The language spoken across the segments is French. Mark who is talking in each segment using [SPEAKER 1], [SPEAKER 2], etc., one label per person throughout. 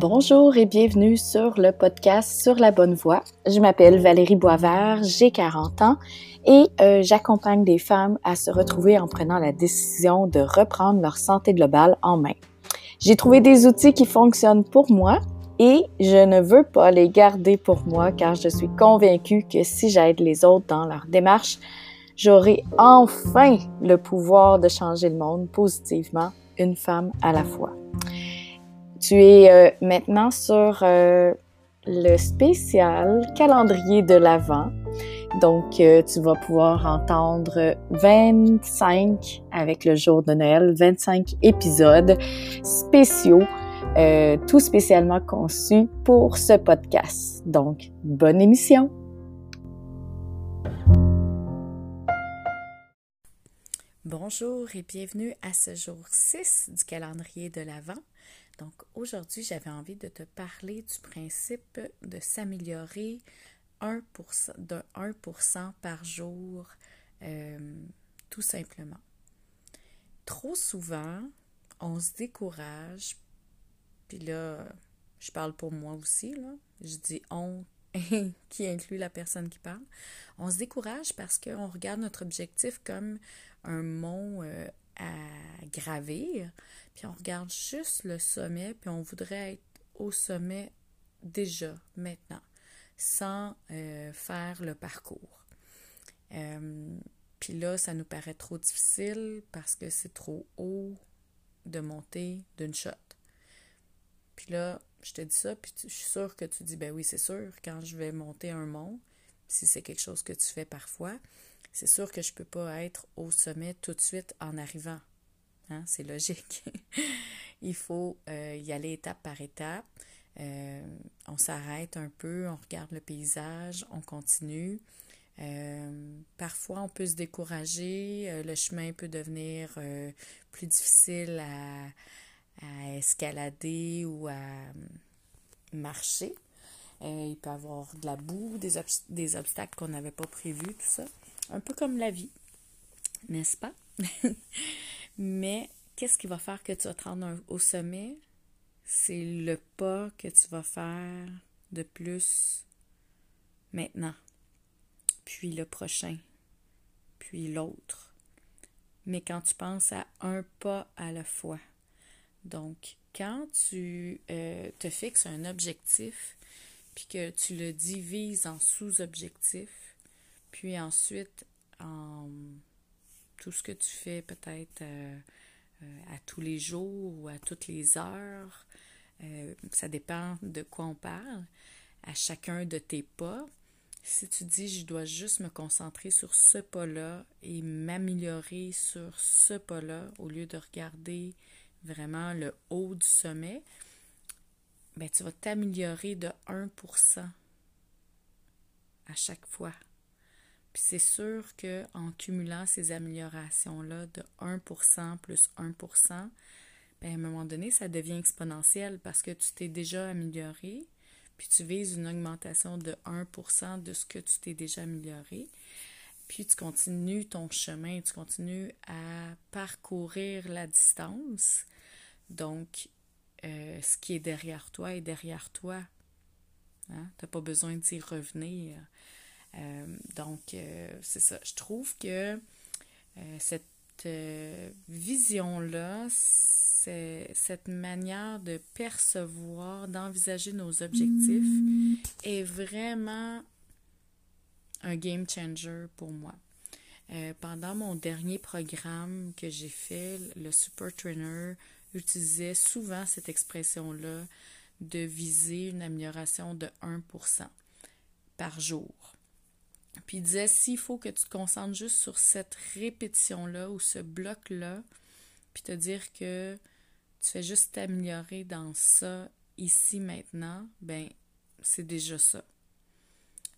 [SPEAKER 1] Bonjour et bienvenue sur le podcast Sur la bonne voie. Je m'appelle Valérie Boisvert, j'ai 40 ans et euh, j'accompagne des femmes à se retrouver en prenant la décision de reprendre leur santé globale en main. J'ai trouvé des outils qui fonctionnent pour moi et je ne veux pas les garder pour moi car je suis convaincue que si j'aide les autres dans leur démarche, j'aurai enfin le pouvoir de changer le monde positivement, une femme à la fois. Tu es euh, maintenant sur euh, le spécial calendrier de l'Avent. Donc, euh, tu vas pouvoir entendre 25 avec le jour de Noël, 25 épisodes spéciaux, tout spécialement conçus pour ce podcast. Donc, bonne émission! Bonjour et bienvenue à ce jour 6 du calendrier de l'Avent. Donc aujourd'hui, j'avais envie de te parler du principe de s'améliorer de 1% par jour, euh, tout simplement. Trop souvent, on se décourage, puis là, je parle pour moi aussi, là, je dis on qui inclut la personne qui parle. On se décourage parce qu'on regarde notre objectif comme un mont euh, à gravir, puis on regarde juste le sommet, puis on voudrait être au sommet déjà, maintenant, sans euh, faire le parcours. Euh, puis là, ça nous paraît trop difficile parce que c'est trop haut de monter d'une shot. Puis là, je te dis ça, puis je suis sûre que tu dis, ben oui, c'est sûr, quand je vais monter un mont, si c'est quelque chose que tu fais parfois, c'est sûr que je ne peux pas être au sommet tout de suite en arrivant. Hein, c'est logique. Il faut euh, y aller étape par étape. Euh, on s'arrête un peu, on regarde le paysage, on continue. Euh, parfois, on peut se décourager, le chemin peut devenir plus difficile à, escalader ou à marcher. il peut y avoir de la boue, des, des obstacles qu'on n'avait pas prévus, tout ça. Un peu comme la vie, n'est-ce pas? Mais qu'est-ce qui va faire que tu vas te rendre au sommet? C'est le pas que tu vas faire de plus maintenant, puis le prochain, puis l'autre. Mais quand tu penses à un pas à la fois. Donc, quand tu euh, te fixes un objectif, puis que tu le divises en sous-objectifs, puis ensuite en tout ce que tu fais peut-être euh, euh, à tous les jours ou à toutes les heures. Euh, ça dépend de quoi on parle. À chacun de tes pas. Si tu dis je dois juste me concentrer sur ce pas-là et m'améliorer sur ce pas-là au lieu de regarder vraiment le haut du sommet, ben, tu vas t'améliorer de 1% à chaque fois c'est sûr qu'en cumulant ces améliorations-là de 1% plus 1%, ben à un moment donné, ça devient exponentiel parce que tu t'es déjà amélioré, puis tu vises une augmentation de 1% de ce que tu t'es déjà amélioré. Puis tu continues ton chemin, tu continues à parcourir la distance. Donc, euh, ce qui est derrière toi est derrière toi. Hein? Tu n'as pas besoin d'y revenir. Euh, donc, euh, c'est ça. Je trouve que euh, cette vision-là, cette manière de percevoir, d'envisager nos objectifs est vraiment un game changer pour moi. pendant mon dernier programme que j'ai fait, le Super Trainer utilisait souvent cette expression-là de viser une amélioration de 1% par jour. Puis il disait, s'il faut que tu te concentres juste sur cette répétition-là ou ce bloc-là, puis te dire que tu fais juste t'améliorer dans ça ici maintenant, ben c'est déjà ça.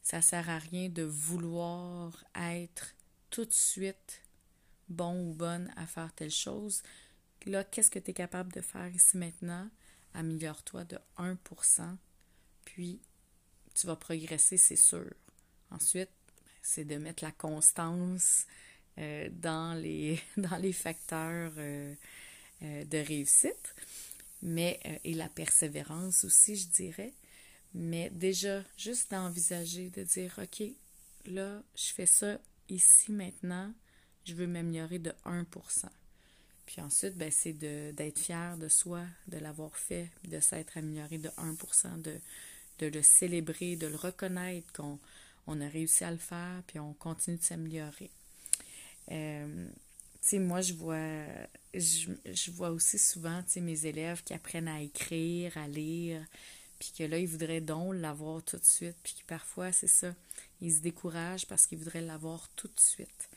[SPEAKER 1] Ça sert à rien de vouloir être tout de suite bon ou bonne à faire telle chose. Là, qu'est-ce que tu es capable de faire ici maintenant? Améliore-toi de 1%, puis tu vas progresser, c'est sûr. Ensuite, c'est de mettre la constance euh, dans, les, dans les facteurs euh, euh, de réussite. mais et la persévérance aussi, je dirais. Mais déjà, juste d'envisager, de dire, OK, là, je fais ça ici maintenant, je veux m'améliorer de 1% Puis ensuite, ben, c'est d'être fier de soi, de l'avoir fait, de s'être amélioré de 1 de, de le célébrer, de le reconnaître qu'on on a réussi à le faire, puis on continue de s'améliorer. Euh, tu sais, moi, je vois, je, vois aussi souvent, tu sais, mes élèves qui apprennent à écrire, à lire, puis que là, ils voudraient donc l'avoir tout de suite, puis que parfois, c'est ça, ils se découragent parce qu'ils voudraient l'avoir tout de suite.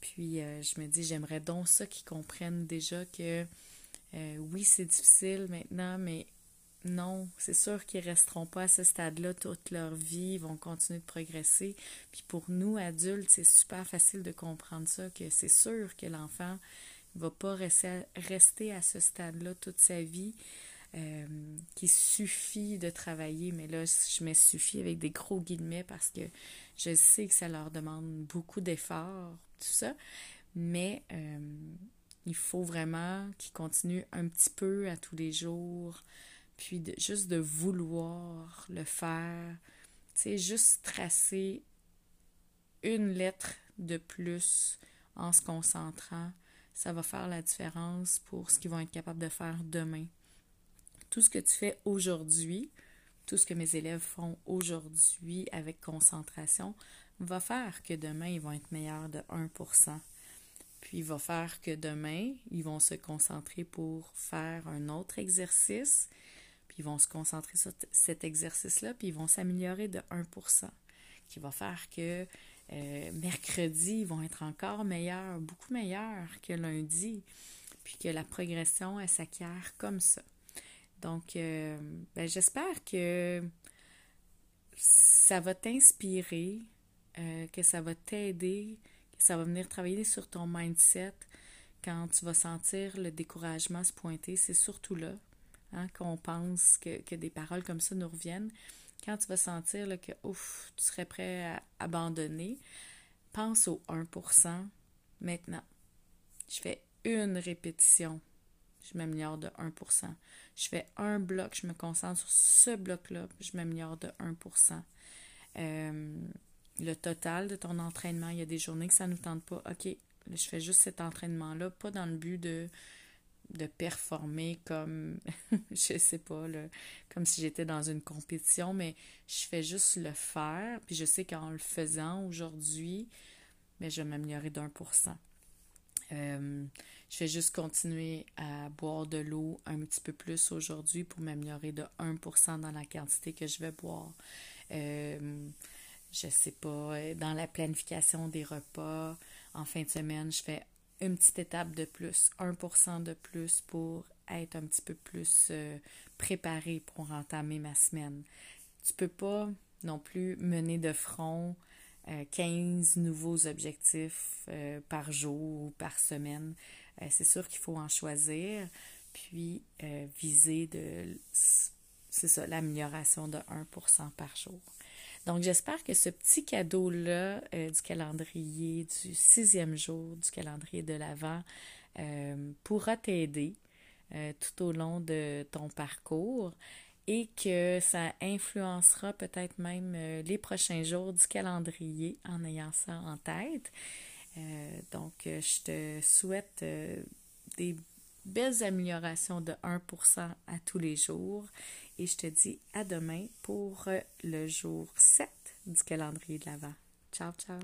[SPEAKER 1] Puis euh, je me dis, j'aimerais donc ça qu'ils comprennent déjà que euh, oui, c'est difficile maintenant, mais non, c'est sûr qu'ils resteront pas à ce stade-là toute leur vie, ils vont continuer de progresser. Puis pour nous, adultes, c'est super facile de comprendre ça, que c'est sûr que l'enfant ne va pas rester à ce stade-là toute sa vie. Euh, qu'il suffit de travailler, mais là, je mets suffit avec des gros guillemets parce que je sais que ça leur demande beaucoup d'efforts, tout ça, mais euh, il faut vraiment qu'ils continuent un petit peu à tous les jours, puis juste de vouloir le faire, tu sais, juste tracer une lettre de plus en se concentrant, ça va faire la différence pour ce qu'ils vont être capables de faire demain. Tout ce que tu fais aujourd'hui, tout ce que mes élèves font aujourd'hui avec concentration, va faire que demain, ils vont être meilleurs de 1% Puis va faire que demain, ils vont se concentrer pour faire un autre exercice, ils vont se concentrer sur cet exercice-là, puis ils vont s'améliorer de 1% qui va faire que euh, mercredi, ils vont être encore meilleurs, beaucoup meilleurs que lundi, puis que la progression, elle s'acquiert comme ça. Donc, euh, ben, j'espère que ça va t'inspirer, euh, que ça va t'aider, que ça va venir travailler sur ton mindset quand tu vas sentir le découragement se pointer. C'est surtout là hein, qu'on pense que, des paroles comme ça nous reviennent. Quand tu vas sentir que ouf, tu serais prêt à abandonner, pense au 1% maintenant. Je fais une répétition je m'améliore de 1% Je fais un bloc, je me concentre sur ce bloc-là, je m'améliore de 1% euh, Le total de ton entraînement, il y a des journées que ça ne nous tente pas. OK, je fais juste cet entraînement-là, pas dans le but de, de performer comme, je sais pas, comme si j'étais dans une compétition, mais je fais juste le faire. Puis je sais qu'en le faisant aujourd'hui, mais ben, je vais m'améliorer d'un pour cent. Euh, je vais juste continuer à boire de l'eau un petit peu plus aujourd'hui pour m'améliorer de 1% dans la quantité que je vais boire. Euh, je sais pas, dans la planification des repas, en fin de semaine, je fais une petite étape de plus, 1% de plus pour être un petit peu plus euh, préparé pour entamer ma semaine. Tu peux pas non plus mener de front 15 euh, nouveaux objectifs euh, par jour ou par semaine. C'est sûr qu'il faut en choisir, puis viser de, c'est ça, l'amélioration de 1% par jour. Donc, j'espère que ce petit cadeau-là du calendrier du sixième jour du calendrier de l'Avent pourra t'aider tout au long de ton parcours et que ça influencera peut-être même euh, les prochains jours du calendrier en ayant ça en tête. Euh, donc, euh, je te souhaite des belles améliorations de 1% à tous les jours et je te dis à demain pour le jour 7 du calendrier de l'Avent. Ciao, ciao!